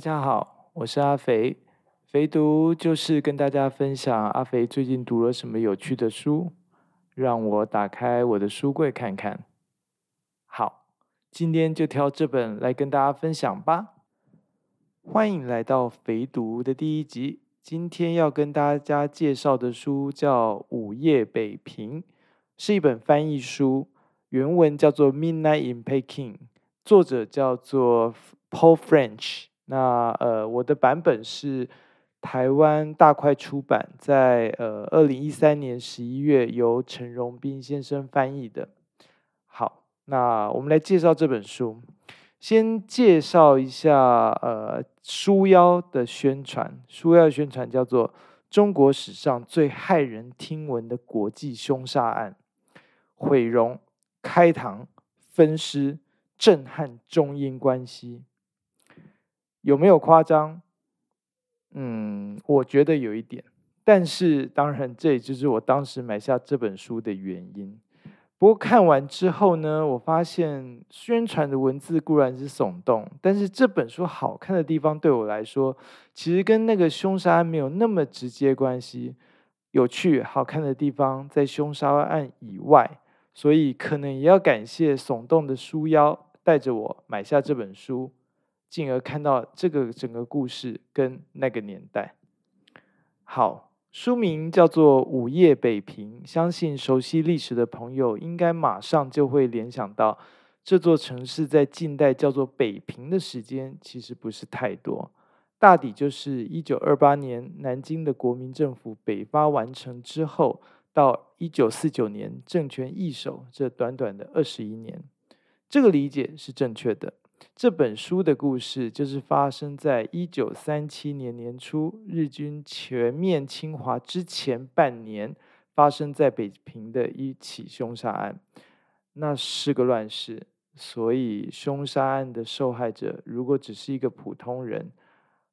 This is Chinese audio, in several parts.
大家好，我是阿肥。肥读就是跟大家分享阿肥最近读了什么有趣的书，让我打开我的书柜看看。好，今天就挑这本来跟大家分享吧。欢迎来到肥读的第一集。今天要跟大家介绍的书叫《午夜北平》，是一本翻译书，原文叫做《Midnight in Peking》，作者叫做 Paul French。那呃，我的版本是台湾大块出版，在呃二零一三年十一月由陈荣斌先生翻译的。好，那我们来介绍这本书。先介绍一下呃书腰的宣传，书腰宣传叫做“中国史上最骇人听闻的国际凶杀案，毁容、开膛、分尸、震撼中英关系”。有没有夸张？嗯，我觉得有一点，但是当然，这也就是我当时买下这本书的原因。不过看完之后呢，我发现宣传的文字固然是耸动，但是这本书好看的地方对我来说，其实跟那个凶杀案没有那么直接关系。有趣好看的地方在凶杀案以外，所以可能也要感谢耸动的书腰带着我买下这本书。进而看到这个整个故事跟那个年代。好，书名叫做《午夜北平》，相信熟悉历史的朋友应该马上就会联想到，这座城市在近代叫做北平的时间其实不是太多，大抵就是一九二八年南京的国民政府北伐完成之后，到一九四九年政权易手这短短的二十一年，这个理解是正确的。这本书的故事就是发生在一九三七年年初，日军全面侵华之前半年，发生在北平的一起凶杀案。那是个乱世，所以凶杀案的受害者如果只是一个普通人，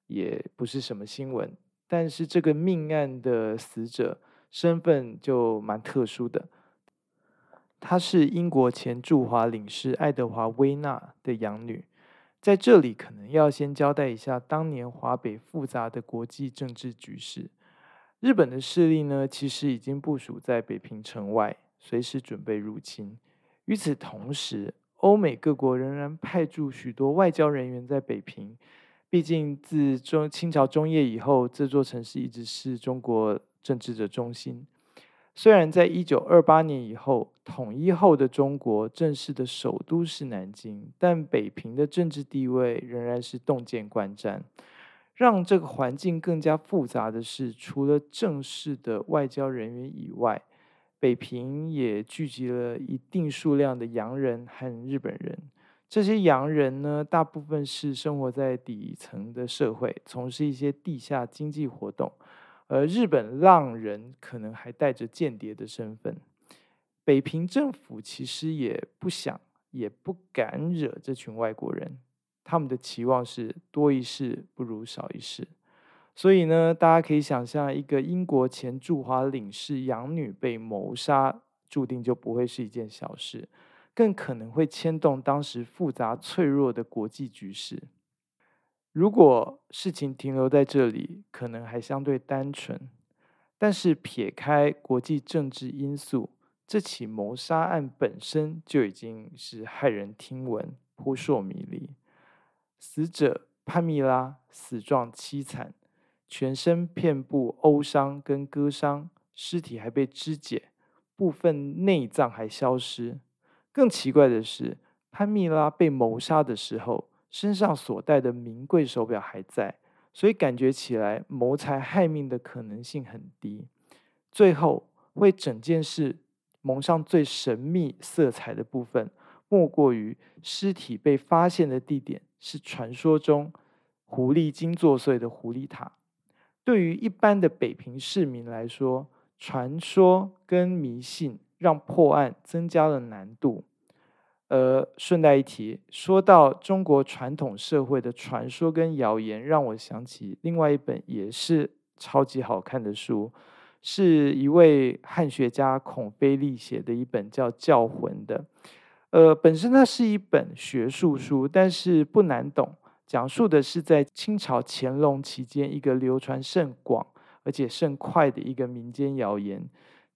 也不是什么新闻。但是这个命案的死者身份就蛮特殊的。她是英国前驻华领事爱德华·威纳的养女，在这里可能要先交代一下当年华北复杂的国际政治局势。日本的势力呢，其实已经部署在北平城外，随时准备入侵。与此同时，欧美各国仍然派驻许多外交人员在北平。毕竟自中清朝中叶以后，这座城市一直是中国政治的中心。虽然在一九二八年以后统一后的中国正式的首都是南京，但北平的政治地位仍然是洞见观瞻。让这个环境更加复杂的是，除了正式的外交人员以外，北平也聚集了一定数量的洋人和日本人。这些洋人呢，大部分是生活在底层的社会，从事一些地下经济活动。而日本浪人可能还带着间谍的身份，北平政府其实也不想也不敢惹这群外国人，他们的期望是多一事不如少一事，所以呢，大家可以想象，一个英国前驻华领事养女被谋杀，注定就不会是一件小事，更可能会牵动当时复杂脆弱的国际局势。如果事情停留在这里，可能还相对单纯。但是撇开国际政治因素，这起谋杀案本身就已经是骇人听闻、扑朔迷离。死者潘蜜拉死状凄惨，全身遍布殴伤跟割伤，尸体还被肢解，部分内脏还消失。更奇怪的是，潘蜜拉被谋杀的时候。身上所戴的名贵手表还在，所以感觉起来谋财害命的可能性很低。最后，为整件事蒙上最神秘色彩的部分，莫过于尸体被发现的地点是传说中狐狸精作祟的狐狸塔。对于一般的北平市民来说，传说跟迷信让破案增加了难度。呃，顺带一提，说到中国传统社会的传说跟谣言，让我想起另外一本也是超级好看的书，是一位汉学家孔飞利写的一本叫《教魂》的。呃，本身它是一本学术书，但是不难懂。讲述的是在清朝乾隆期间一个流传甚广而且甚快的一个民间谣言。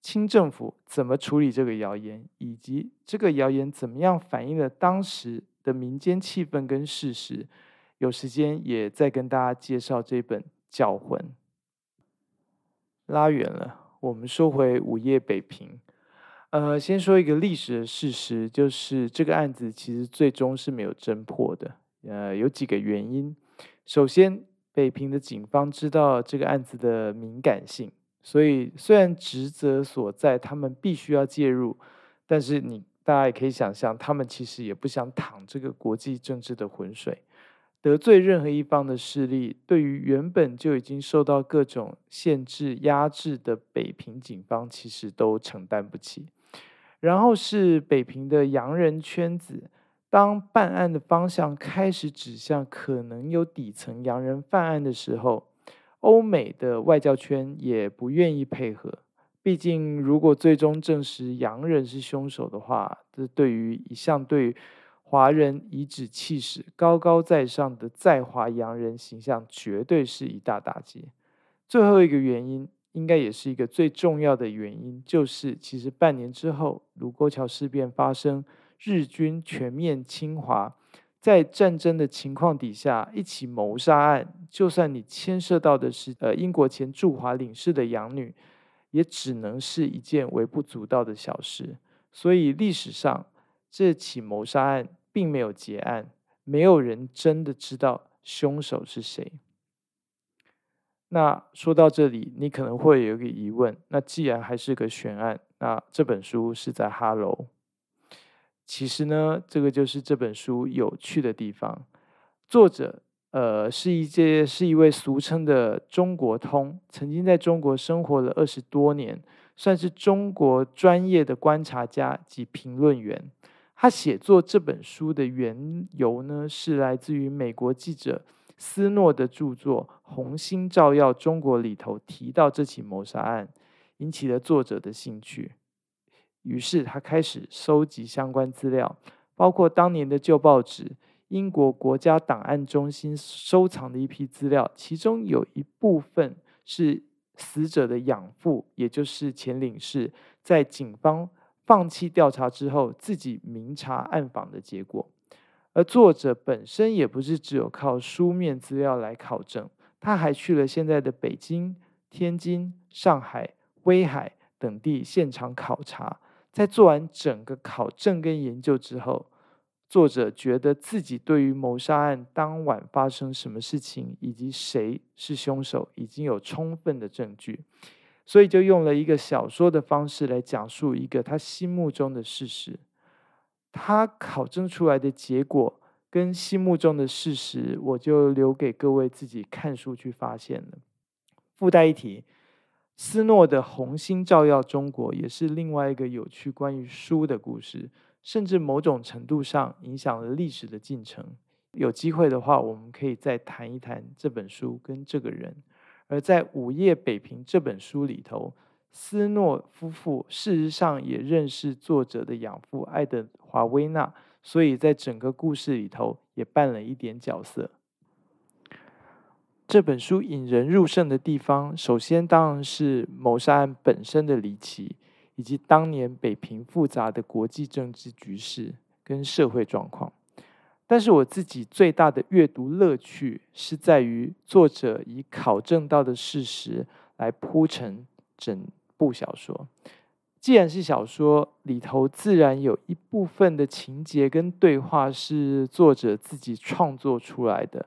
清政府怎么处理这个谣言，以及这个谣言怎么样反映了当时的民间气氛跟事实？有时间也再跟大家介绍这本《教魂》。拉远了，我们说回午夜北平。呃，先说一个历史的事实，就是这个案子其实最终是没有侦破的。呃，有几个原因。首先，北平的警方知道这个案子的敏感性。所以，虽然职责所在，他们必须要介入，但是你大家也可以想象，他们其实也不想淌这个国际政治的浑水，得罪任何一方的势力，对于原本就已经受到各种限制压制的北平警方，其实都承担不起。然后是北平的洋人圈子，当办案的方向开始指向可能有底层洋人犯案的时候。欧美的外交圈也不愿意配合，毕竟如果最终证实洋人是凶手的话，这对于一向对华人颐指气使、高高在上的在华洋人形象，绝对是一大打击。最后一个原因，应该也是一个最重要的原因，就是其实半年之后，卢沟桥事变发生，日军全面侵华。在战争的情况底下，一起谋杀案，就算你牵涉到的是呃英国前驻华领事的养女，也只能是一件微不足道的小事。所以历史上这起谋杀案并没有结案，没有人真的知道凶手是谁。那说到这里，你可能会有一个疑问：那既然还是个悬案，那这本书是在哈喽？其实呢，这个就是这本书有趣的地方。作者，呃，是一届是一位俗称的中国通，曾经在中国生活了二十多年，算是中国专业的观察家及评论员。他写作这本书的缘由呢，是来自于美国记者斯诺的著作《红星照耀中国》里头提到这起谋杀案，引起了作者的兴趣。于是他开始收集相关资料，包括当年的旧报纸、英国国家档案中心收藏的一批资料，其中有一部分是死者的养父，也就是前领事，在警方放弃调查之后，自己明察暗访的结果。而作者本身也不是只有靠书面资料来考证，他还去了现在的北京、天津、上海、威海等地现场考察。在做完整个考证跟研究之后，作者觉得自己对于谋杀案当晚发生什么事情以及谁是凶手已经有充分的证据，所以就用了一个小说的方式来讲述一个他心目中的事实。他考证出来的结果跟心目中的事实，我就留给各位自己看书去发现了。附带一提。斯诺的《红星照耀中国》也是另外一个有趣关于书的故事，甚至某种程度上影响了历史的进程。有机会的话，我们可以再谈一谈这本书跟这个人。而在《午夜北平》这本书里头，斯诺夫妇事实上也认识作者的养父爱德华威纳，所以在整个故事里头也扮了一点角色。这本书引人入胜的地方，首先当然是谋杀案本身的离奇，以及当年北平复杂的国际政治局势跟社会状况。但是我自己最大的阅读乐趣，是在于作者以考证到的事实来铺成整部小说。既然是小说，里头自然有一部分的情节跟对话是作者自己创作出来的。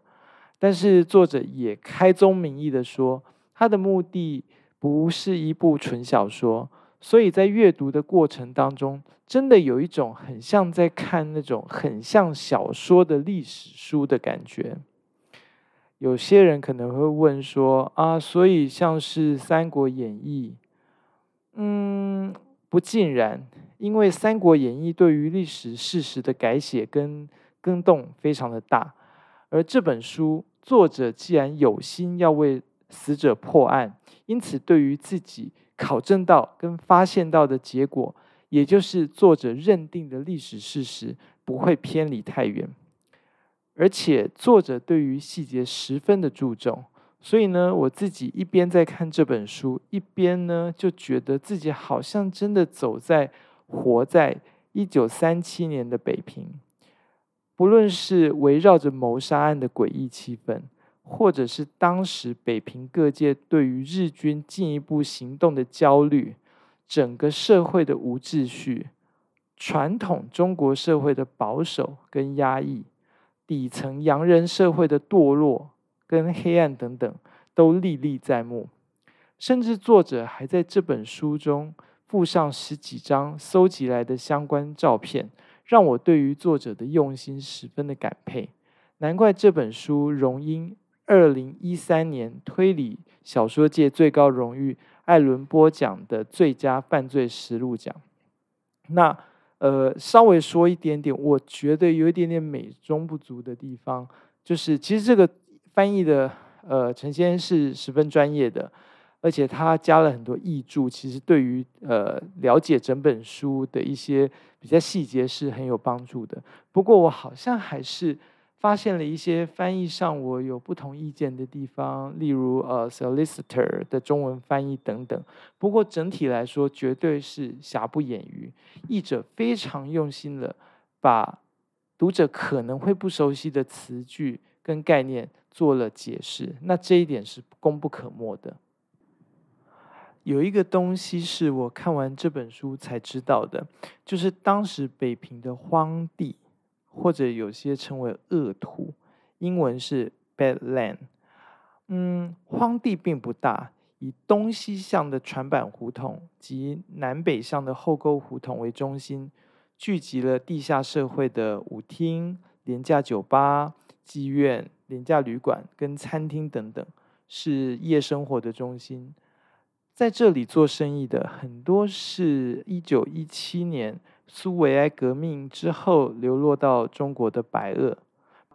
但是作者也开宗明义的说，他的目的不是一部纯小说，所以在阅读的过程当中，真的有一种很像在看那种很像小说的历史书的感觉。有些人可能会问说啊，所以像是《三国演义》，嗯，不尽然，因为《三国演义》对于历史事实的改写跟更动非常的大。而这本书作者既然有心要为死者破案，因此对于自己考证到跟发现到的结果，也就是作者认定的历史事实，不会偏离太远。而且作者对于细节十分的注重。所以呢，我自己一边在看这本书，一边呢就觉得自己好像真的走在、活在一九三七年的北平。不论是围绕着谋杀案的诡异气氛，或者是当时北平各界对于日军进一步行动的焦虑，整个社会的无秩序，传统中国社会的保守跟压抑，底层洋人社会的堕落跟黑暗等等，都历历在目。甚至作者还在这本书中附上十几张搜集来的相关照片。让我对于作者的用心十分的感佩，难怪这本书荣膺二零一三年推理小说界最高荣誉艾伦波奖的最佳犯罪实录奖。那呃，稍微说一点点，我觉得有一点点美中不足的地方，就是其实这个翻译的呃陈先生是十分专业的。而且他加了很多译注，其实对于呃了解整本书的一些比较细节是很有帮助的。不过我好像还是发现了一些翻译上我有不同意见的地方，例如呃 solicitor 的中文翻译等等。不过整体来说，绝对是瑕不掩瑜，译者非常用心了，把读者可能会不熟悉的词句跟概念做了解释。那这一点是功不可没的。有一个东西是我看完这本书才知道的，就是当时北平的荒地，或者有些称为恶土，英文是 bad land。嗯，荒地并不大，以东西向的船板胡同及南北向的后沟胡同为中心，聚集了地下社会的舞厅、廉价酒吧、妓院、廉价旅馆跟餐厅等等，是夜生活的中心。在这里做生意的很多是一九一七年苏维埃革命之后流落到中国的白俄。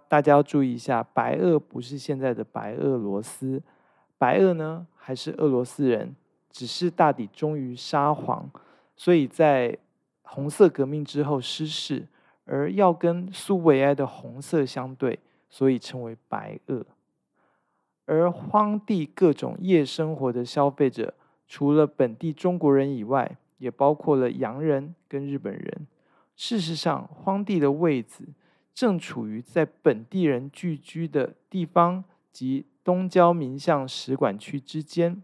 大家要注意一下，白俄不是现在的白俄罗斯，白俄呢还是俄罗斯人，只是大抵忠于沙皇，所以在红色革命之后失势，而要跟苏维埃的红色相对，所以称为白俄。而荒地各种夜生活的消费者。除了本地中国人以外，也包括了洋人跟日本人。事实上，荒地的位置正处于在本地人聚居的地方及东郊民巷使馆区之间，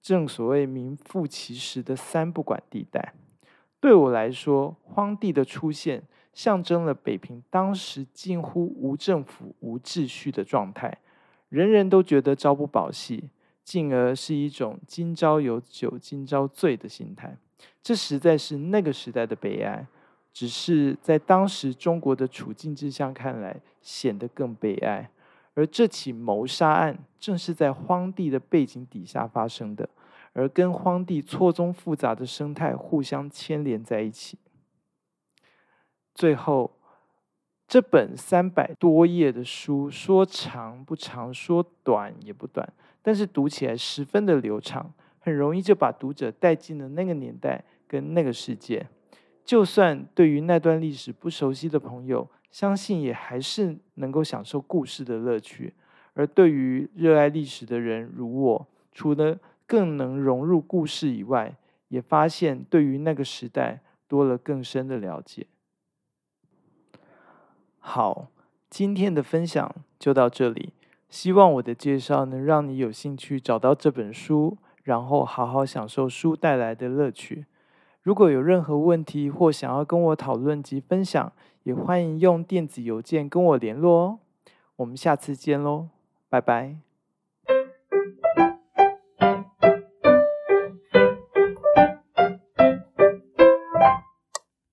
正所谓名副其实的三不管地带。对我来说，荒地的出现象征了北平当时近乎无政府、无秩序的状态，人人都觉得朝不保夕。进而是一种“今朝有酒今朝醉”的心态，这实在是那个时代的悲哀。只是在当时中国的处境之下看来，显得更悲哀。而这起谋杀案正是在荒地的背景底下发生的，而跟荒地错综复杂的生态互相牵连在一起。最后，这本三百多页的书，说长不长，说短也不短。但是读起来十分的流畅，很容易就把读者带进了那个年代跟那个世界。就算对于那段历史不熟悉的朋友，相信也还是能够享受故事的乐趣。而对于热爱历史的人，如我，除了更能融入故事以外，也发现对于那个时代多了更深的了解。好，今天的分享就到这里。希望我的介绍能让你有兴趣找到这本书，然后好好享受书带来的乐趣。如果有任何问题或想要跟我讨论及分享，也欢迎用电子邮件跟我联络哦。我们下次见喽，拜拜。